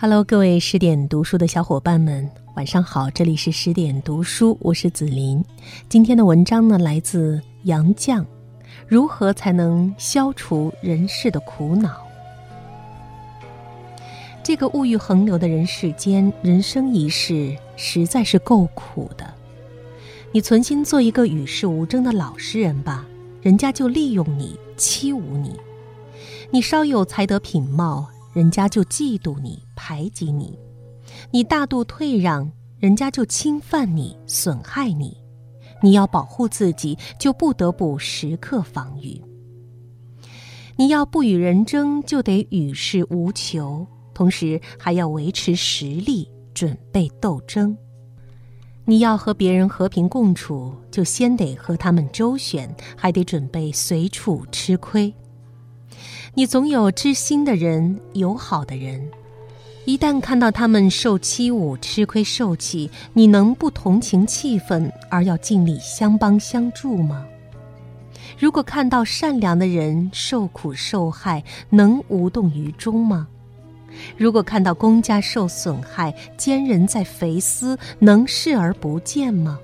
Hello，各位十点读书的小伙伴们，晚上好！这里是十点读书，我是紫琳。今天的文章呢，来自杨绛。如何才能消除人世的苦恼？这个物欲横流的人世间，人生一世实在是够苦的。你存心做一个与世无争的老实人吧，人家就利用你，欺侮你；你稍有才德品貌。人家就嫉妒你、排挤你，你大度退让，人家就侵犯你、损害你。你要保护自己，就不得不时刻防御。你要不与人争，就得与世无求，同时还要维持实力，准备斗争。你要和别人和平共处，就先得和他们周旋，还得准备随处吃亏。你总有知心的人、友好的人，一旦看到他们受欺侮、吃亏受气，你能不同情气愤而要尽力相帮相助吗？如果看到善良的人受苦受害，能无动于衷吗？如果看到公家受损害、奸人在肥私，能视而不见吗？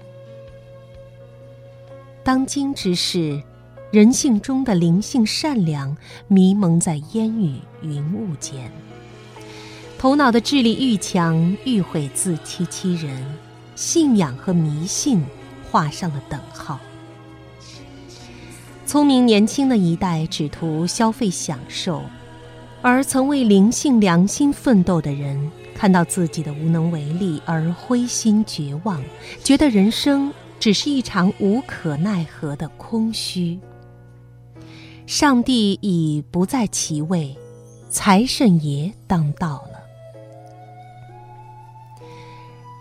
当今之事。人性中的灵性善良迷蒙在烟雨云雾间，头脑的智力愈强愈会自欺欺人，信仰和迷信画上了等号。聪明年轻的一代只图消费享受，而曾为灵性良心奋斗的人，看到自己的无能为力而灰心绝望，觉得人生只是一场无可奈何的空虚。上帝已不在其位，财神爷当道了。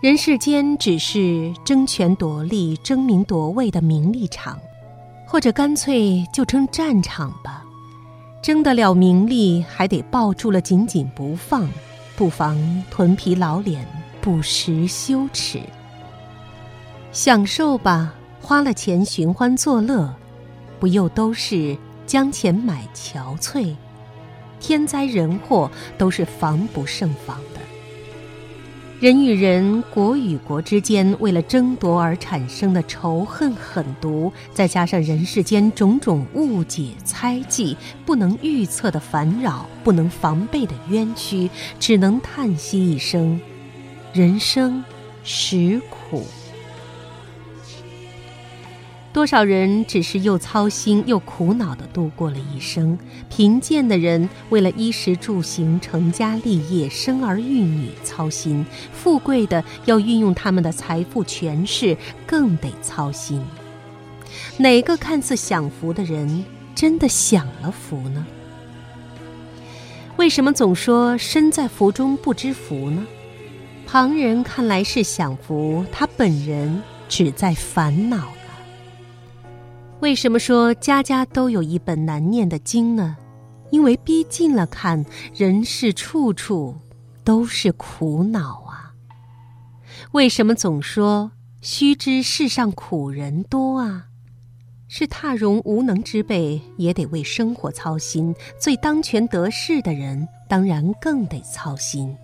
人世间只是争权夺利、争名夺位的名利场，或者干脆就称战场吧。争得了名利，还得抱住了紧紧不放，不妨臀皮老脸，不时羞耻。享受吧，花了钱寻欢作乐，不又都是？将钱买憔悴，天灾人祸都是防不胜防的。人与人、国与国之间为了争夺而产生的仇恨狠毒，再加上人世间种种误解、猜忌、不能预测的烦扰、不能防备的冤屈，只能叹息一声：人生实苦。多少人只是又操心又苦恼地度过了一生？贫贱的人为了衣食住行、成家立业、生儿育女操心；富贵的要运用他们的财富权势，更得操心。哪个看似享福的人，真的享了福呢？为什么总说身在福中不知福呢？旁人看来是享福，他本人只在烦恼。为什么说家家都有一本难念的经呢？因为逼近了看，人世处处都是苦恼啊。为什么总说须知世上苦人多啊？是踏荣无能之辈也得为生活操心，最当权得势的人当然更得操心。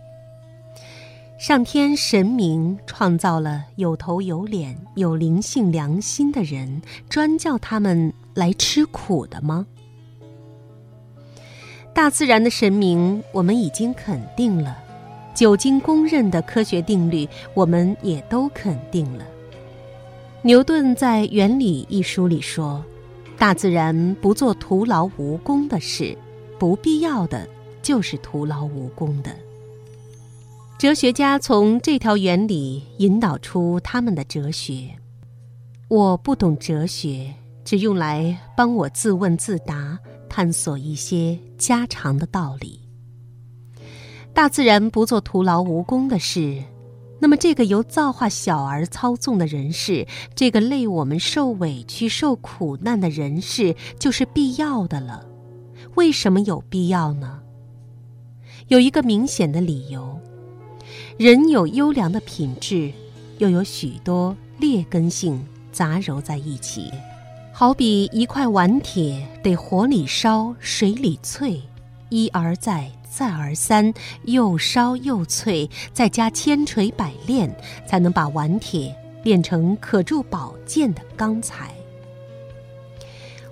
上天神明创造了有头有脸、有灵性良心的人，专叫他们来吃苦的吗？大自然的神明，我们已经肯定了；久经公认的科学定律，我们也都肯定了。牛顿在《原理》一书里说：“大自然不做徒劳无功的事，不必要的就是徒劳无功的。”哲学家从这条原理引导出他们的哲学。我不懂哲学，只用来帮我自问自答，探索一些家常的道理。大自然不做徒劳无功的事，那么这个由造化小儿操纵的人世，这个累我们受委屈、受苦难的人世，就是必要的了。为什么有必要呢？有一个明显的理由。人有优良的品质，又有许多劣根性杂糅在一起，好比一块顽铁得火里烧、水里淬，一而再、再而三，又烧又淬，再加千锤百炼，才能把顽铁炼成可铸宝剑的钢材。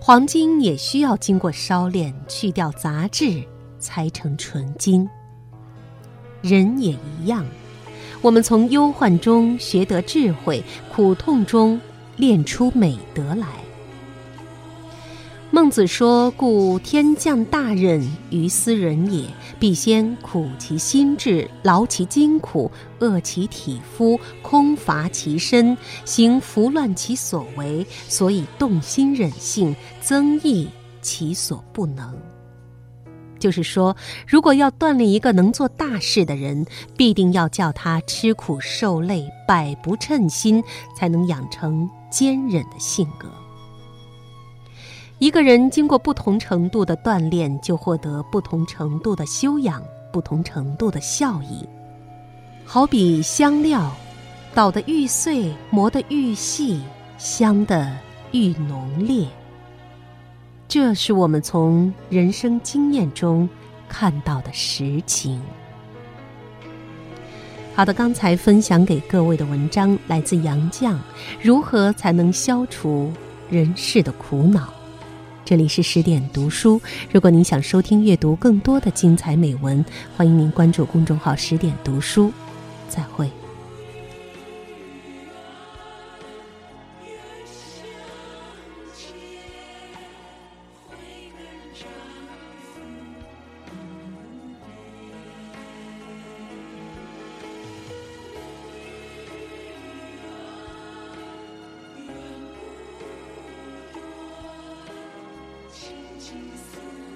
黄金也需要经过烧炼，去掉杂质，才成纯金。人也一样，我们从忧患中学得智慧，苦痛中练出美德来。孟子说：“故天降大任于斯人也，必先苦其心志，劳其筋骨，饿其体肤，空乏其身，行拂乱其所为，所以动心忍性，增益其所不能。”就是说，如果要锻炼一个能做大事的人，必定要叫他吃苦受累，百不称心，才能养成坚忍的性格。一个人经过不同程度的锻炼，就获得不同程度的修养，不同程度的效益。好比香料，捣得愈碎，磨得愈细，香的愈浓烈。这是我们从人生经验中看到的实情。好的，刚才分享给各位的文章来自杨绛，如何才能消除人世的苦恼？这里是十点读书。如果您想收听、阅读更多的精彩美文，欢迎您关注公众号“十点读书”。再会。she said.